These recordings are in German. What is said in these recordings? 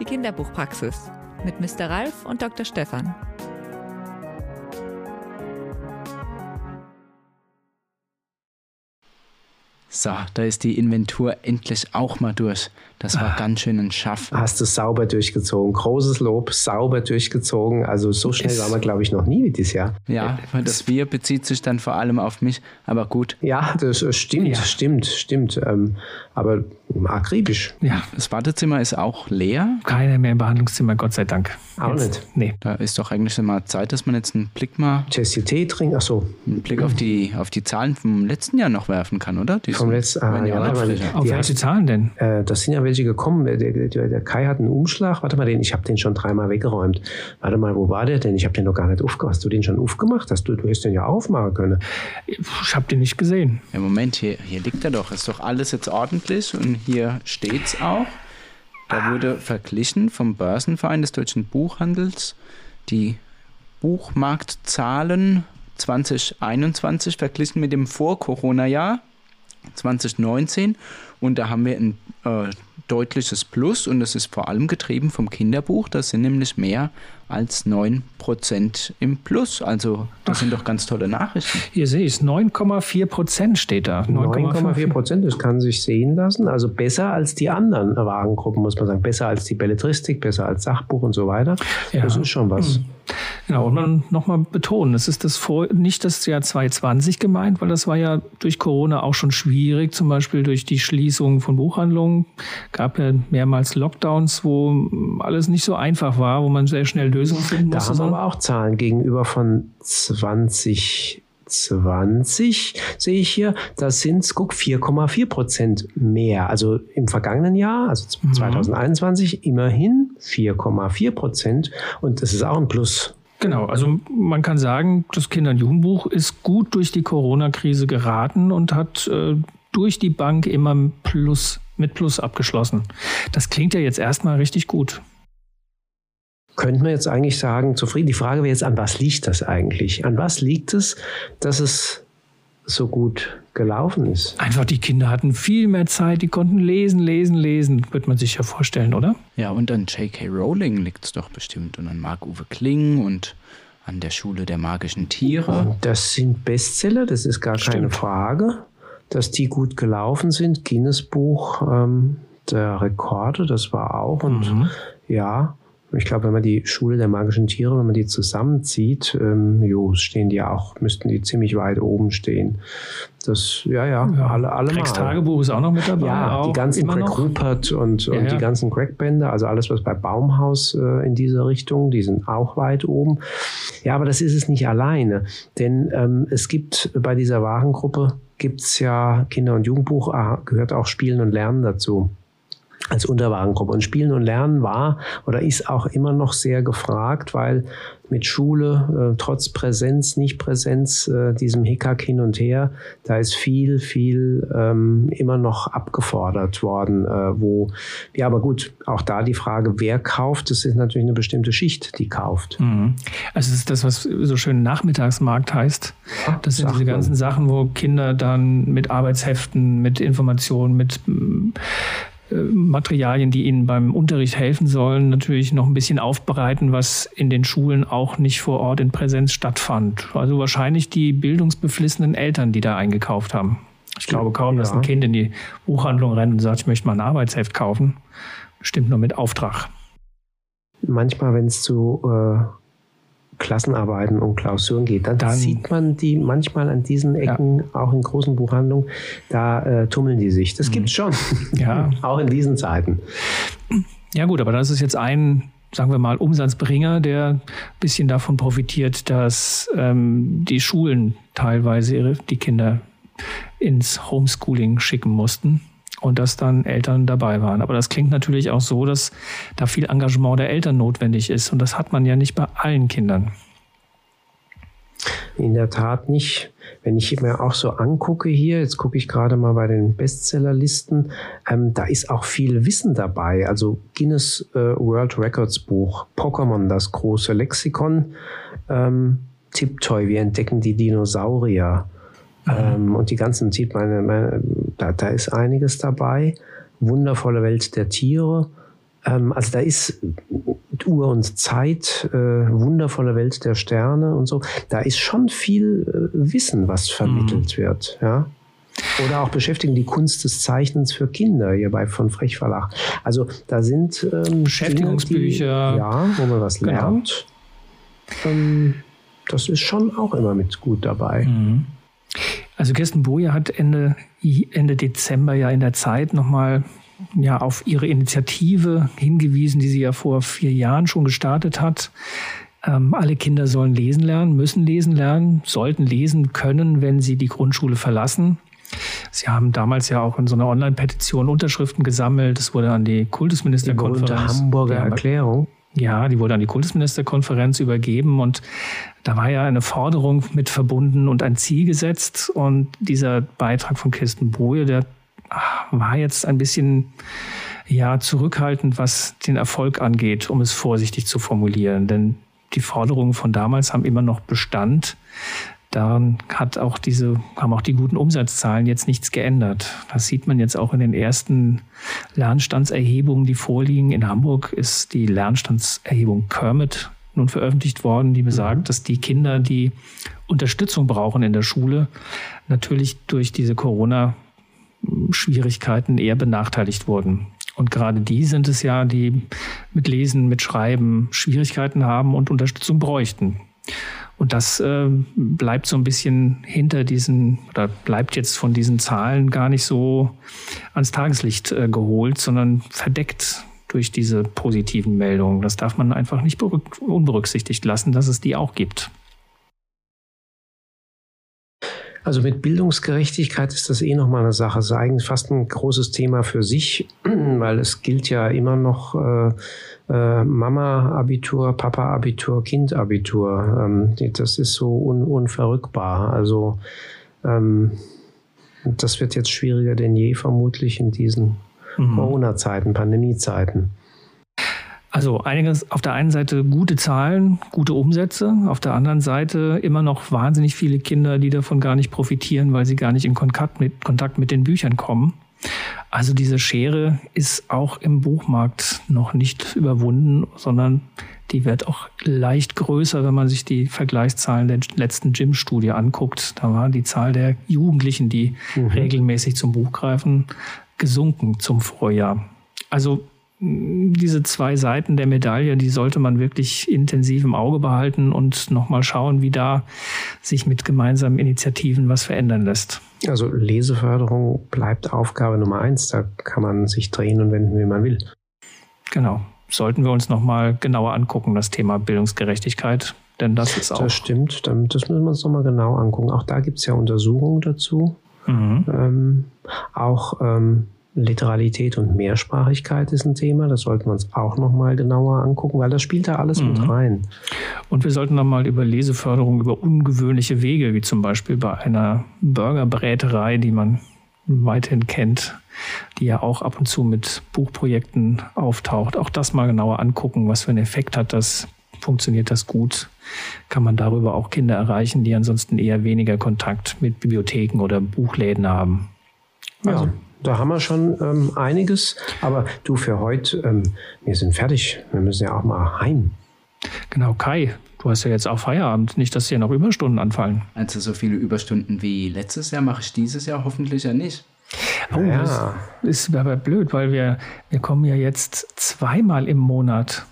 Die Kinderbuchpraxis mit Mr. Ralf und Dr. Stefan. So, da ist die Inventur endlich auch mal durch. Das war ah, ganz schön ein Schaff. Hast du sauber durchgezogen. Großes Lob, sauber durchgezogen. Also so schnell war man, glaube ich, noch nie wie dieses Jahr. Ja, das Wir bezieht sich dann vor allem auf mich, aber gut. Ja, das stimmt, ja. stimmt, stimmt. Ähm, aber akribisch. Ja, das Wartezimmer ist auch leer. Keiner mehr im Behandlungszimmer, Gott sei Dank. Auch jetzt. nicht. Nee. Da ist doch eigentlich mal Zeit, dass man jetzt einen Blick mal. Jessie Tee trinken, ach so. Einen Blick auf die, auf die Zahlen vom letzten Jahr noch werfen kann, oder? Die vom letzten ah, ja, Auf welche Zahlen denn? Äh, das sind ja welche gekommen. Der, der, der, Kai hat einen Umschlag. Warte mal, den, ich habe den schon dreimal weggeräumt. Warte mal, wo war der denn? Ich habe den noch gar nicht aufgemacht. Hast du den schon aufgemacht? Hast du, du hättest den ja aufmachen können. Ich habe den nicht gesehen. Ja, Moment, hier, hier liegt er doch. Ist doch alles jetzt ordentlich und hier steht's auch. Da wurde verglichen vom Börsenverein des deutschen Buchhandels die Buchmarktzahlen 2021 verglichen mit dem Vor-Corona-Jahr 2019 und da haben wir ein äh, deutliches Plus und das ist vor allem getrieben vom Kinderbuch. Das sind nämlich mehr als 9% im Plus. Also das Ach. sind doch ganz tolle Nachrichten. Hier sehe ich es, 9,4% steht da. 9,4%, das kann sich sehen lassen. Also besser als die anderen Warengruppen, muss man sagen. Besser als die Belletristik, besser als Sachbuch und so weiter. Ja. Das ist schon was. Hm. Genau, und man nochmal betonen, es ist das vor, nicht das Jahr 2020 gemeint, weil das war ja durch Corona auch schon schwierig, zum Beispiel durch die Schließung von Buchhandlungen. Gab ja mehrmals Lockdowns, wo alles nicht so einfach war, wo man sehr schnell Lösungen finden musste. Da haben wir aber auch Zahlen gegenüber von 20 20 sehe ich hier, da sind guck, 4,4 Prozent mehr. Also im vergangenen Jahr, also 2021, mhm. immerhin 4,4 Prozent. Und das ist auch ein Plus. Genau, also man kann sagen, das Kinder- und Jugendbuch ist gut durch die Corona-Krise geraten und hat äh, durch die Bank immer Plus, mit Plus abgeschlossen. Das klingt ja jetzt erstmal richtig gut. Könnte man jetzt eigentlich sagen, zufrieden? Die Frage wäre jetzt, an was liegt das eigentlich? An was liegt es, dass es so gut gelaufen ist? Einfach die Kinder hatten viel mehr Zeit, die konnten lesen, lesen, lesen, wird man sich ja vorstellen, oder? Ja, und an J.K. Rowling liegt es doch bestimmt und an Marc-Uwe Kling und an der Schule der magischen Tiere. Das sind Bestseller, das ist gar Stimmt. keine Frage, dass die gut gelaufen sind. Guinness Buch ähm, der Rekorde, das war auch. Und mhm. ja, ich glaube, wenn man die Schule der magischen Tiere, wenn man die zusammenzieht, ähm, jo, stehen die auch, müssten die ziemlich weit oben stehen. Das, ja, ja, ja. alle, alle Drecks Tagebuch ist auch noch mit dabei. Ja, die ganzen Greg Rupert und, und ja, ja. die ganzen Greg-Bände, also alles, was bei Baumhaus äh, in dieser Richtung, die sind auch weit oben. Ja, aber das ist es nicht alleine, denn ähm, es gibt bei dieser Warengruppe gibt's ja Kinder- und Jugendbuch, ah, gehört auch Spielen und Lernen dazu als Unterwarengruppe. Und Spielen und Lernen war oder ist auch immer noch sehr gefragt, weil mit Schule, äh, trotz Präsenz, Nicht-Präsenz, äh, diesem Hickhack hin und her, da ist viel, viel ähm, immer noch abgefordert worden, äh, wo, ja, aber gut, auch da die Frage, wer kauft, das ist natürlich eine bestimmte Schicht, die kauft. Mhm. Also es ist das, was so schön Nachmittagsmarkt heißt. Das sind diese ganzen Sachen, wo Kinder dann mit Arbeitsheften, mit Informationen, mit Materialien, die ihnen beim Unterricht helfen sollen, natürlich noch ein bisschen aufbereiten, was in den Schulen auch nicht vor Ort in Präsenz stattfand. Also wahrscheinlich die bildungsbeflissenen Eltern, die da eingekauft haben. Ich glaube kaum, ja. dass ein Kind in die Buchhandlung rennt und sagt, ich möchte mal ein Arbeitsheft kaufen. Bestimmt nur mit Auftrag. Manchmal, wenn es zu äh, Klassenarbeiten und Klausuren geht, dann, dann, sieht man die manchmal an diesen Ecken, ja. auch in großen Buchhandlungen, da äh, tummeln die sich. Das mhm. gibt's schon. Ja. auch in diesen Zeiten. Ja gut, aber das ist jetzt ein sagen wir mal, Umsatzbringer, der ein bisschen davon profitiert, dass ähm, die Schulen teilweise ihre, die Kinder ins Homeschooling schicken mussten und dass dann Eltern dabei waren. Aber das klingt natürlich auch so, dass da viel Engagement der Eltern notwendig ist. Und das hat man ja nicht bei allen Kindern. In der Tat nicht. Wenn ich mir auch so angucke hier, jetzt gucke ich gerade mal bei den Bestsellerlisten, ähm, da ist auch viel Wissen dabei. Also Guinness äh, World Records Buch, Pokémon, das große Lexikon, ähm, Tiptoy, wir entdecken die Dinosaurier. Ähm, und die ganzen sieht meine, meine da, da ist einiges dabei. Wundervolle Welt der Tiere. ähm, also da ist Uhr und Zeit, äh, wundervolle Welt der Sterne und so. Da ist schon viel äh, Wissen, was vermittelt mhm. wird. Ja. Oder auch beschäftigen die Kunst des Zeichnens für Kinder hier bei von Frech Verlag. Also da sind ähm, Beschäftigungsbücher, die, ja, wo man was genau. lernt. Ähm, das ist schon auch immer mit gut dabei. Mhm. Also Kirsten Boje hat Ende, Ende Dezember ja in der Zeit nochmal ja, auf ihre Initiative hingewiesen, die sie ja vor vier Jahren schon gestartet hat. Ähm, alle Kinder sollen lesen lernen, müssen lesen lernen, sollten lesen können, wenn sie die Grundschule verlassen. Sie haben damals ja auch in so einer Online-Petition Unterschriften gesammelt. Das wurde an die Kultusministerkonferenz. Die Hamburger Erklärung. Ja, die wurde an die Kultusministerkonferenz übergeben und da war ja eine Forderung mit verbunden und ein Ziel gesetzt. Und dieser Beitrag von Kirsten Boje, der war jetzt ein bisschen ja zurückhaltend, was den Erfolg angeht, um es vorsichtig zu formulieren. Denn die Forderungen von damals haben immer noch Bestand. Daran hat auch diese, haben auch die guten Umsatzzahlen jetzt nichts geändert. Das sieht man jetzt auch in den ersten Lernstandserhebungen, die vorliegen. In Hamburg ist die Lernstandserhebung Kermit nun veröffentlicht worden, die besagt, mhm. dass die Kinder, die Unterstützung brauchen in der Schule, natürlich durch diese Corona-Schwierigkeiten eher benachteiligt wurden. Und gerade die sind es ja, die mit Lesen, mit Schreiben Schwierigkeiten haben und Unterstützung bräuchten. Und das äh, bleibt so ein bisschen hinter diesen, oder bleibt jetzt von diesen Zahlen gar nicht so ans Tageslicht äh, geholt, sondern verdeckt durch diese positiven Meldungen. Das darf man einfach nicht unberücksichtigt lassen, dass es die auch gibt. Also mit Bildungsgerechtigkeit ist das eh nochmal eine Sache. Das ist eigentlich fast ein großes Thema für sich, weil es gilt ja immer noch äh, äh, Mama-Abitur, Papa-Abitur, Kind-Abitur. Ähm, das ist so un unverrückbar. Also ähm, das wird jetzt schwieriger denn je vermutlich in diesen mhm. Corona-Zeiten, Pandemie-Zeiten. Also einiges auf der einen Seite gute Zahlen, gute Umsätze, auf der anderen Seite immer noch wahnsinnig viele Kinder, die davon gar nicht profitieren, weil sie gar nicht in Kontakt mit, Kontakt mit den Büchern kommen. Also diese Schere ist auch im Buchmarkt noch nicht überwunden, sondern die wird auch leicht größer, wenn man sich die Vergleichszahlen der letzten Gym-Studie anguckt. Da war die Zahl der Jugendlichen, die mhm. regelmäßig zum Buch greifen, gesunken zum Vorjahr. Also diese zwei Seiten der Medaille, die sollte man wirklich intensiv im Auge behalten und nochmal schauen, wie da sich mit gemeinsamen Initiativen was verändern lässt. Also Leseförderung bleibt Aufgabe Nummer eins. Da kann man sich drehen und wenden, wie man will. Genau. Sollten wir uns nochmal genauer angucken, das Thema Bildungsgerechtigkeit. Denn das ist auch. Das stimmt. Das müssen wir uns nochmal genau angucken. Auch da gibt es ja Untersuchungen dazu. Mhm. Ähm, auch ähm, Literalität und Mehrsprachigkeit ist ein Thema. Das sollten wir uns auch nochmal genauer angucken, weil das spielt da alles mhm. mit rein. Und wir sollten nochmal über Leseförderung, über ungewöhnliche Wege, wie zum Beispiel bei einer Burgerbräterei, die man weiterhin kennt, die ja auch ab und zu mit Buchprojekten auftaucht. Auch das mal genauer angucken, was für einen Effekt hat das, funktioniert das gut, kann man darüber auch Kinder erreichen, die ansonsten eher weniger Kontakt mit Bibliotheken oder Buchläden haben. Also, ja da haben wir schon ähm, einiges. Aber du, für heute, ähm, wir sind fertig. Wir müssen ja auch mal heim. Genau, Kai, du hast ja jetzt auch Feierabend. Nicht, dass hier noch Überstunden anfallen. Also so viele Überstunden wie letztes Jahr mache ich dieses Jahr hoffentlich ja nicht. Oh, ja. das ist aber blöd, weil wir, wir kommen ja jetzt zweimal im Monat.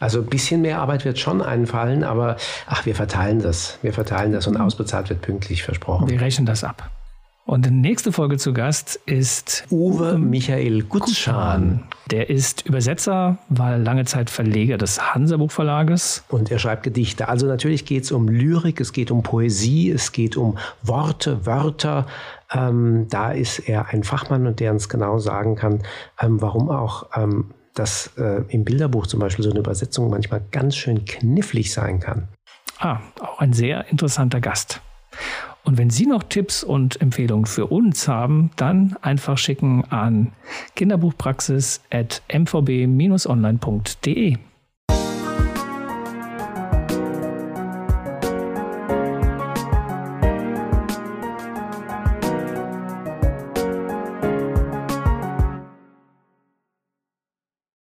Also ein bisschen mehr Arbeit wird schon einfallen, aber ach, wir verteilen das. Wir verteilen das und mhm. ausbezahlt wird pünktlich versprochen. Wir rechnen das ab. Und die nächste Folge zu Gast ist Uwe Michael Gutschan. Der ist Übersetzer, war lange Zeit Verleger des Hansa-Buch Verlages. Und er schreibt Gedichte. Also natürlich geht es um Lyrik, es geht um Poesie, es geht um Worte, Wörter. Ähm, da ist er ein Fachmann und der uns genau sagen kann, ähm, warum auch ähm, das äh, im Bilderbuch zum Beispiel so eine Übersetzung manchmal ganz schön knifflig sein kann. Ah, auch ein sehr interessanter Gast. Und wenn Sie noch Tipps und Empfehlungen für uns haben, dann einfach schicken an kinderbuchpraxis.mvb-online.de.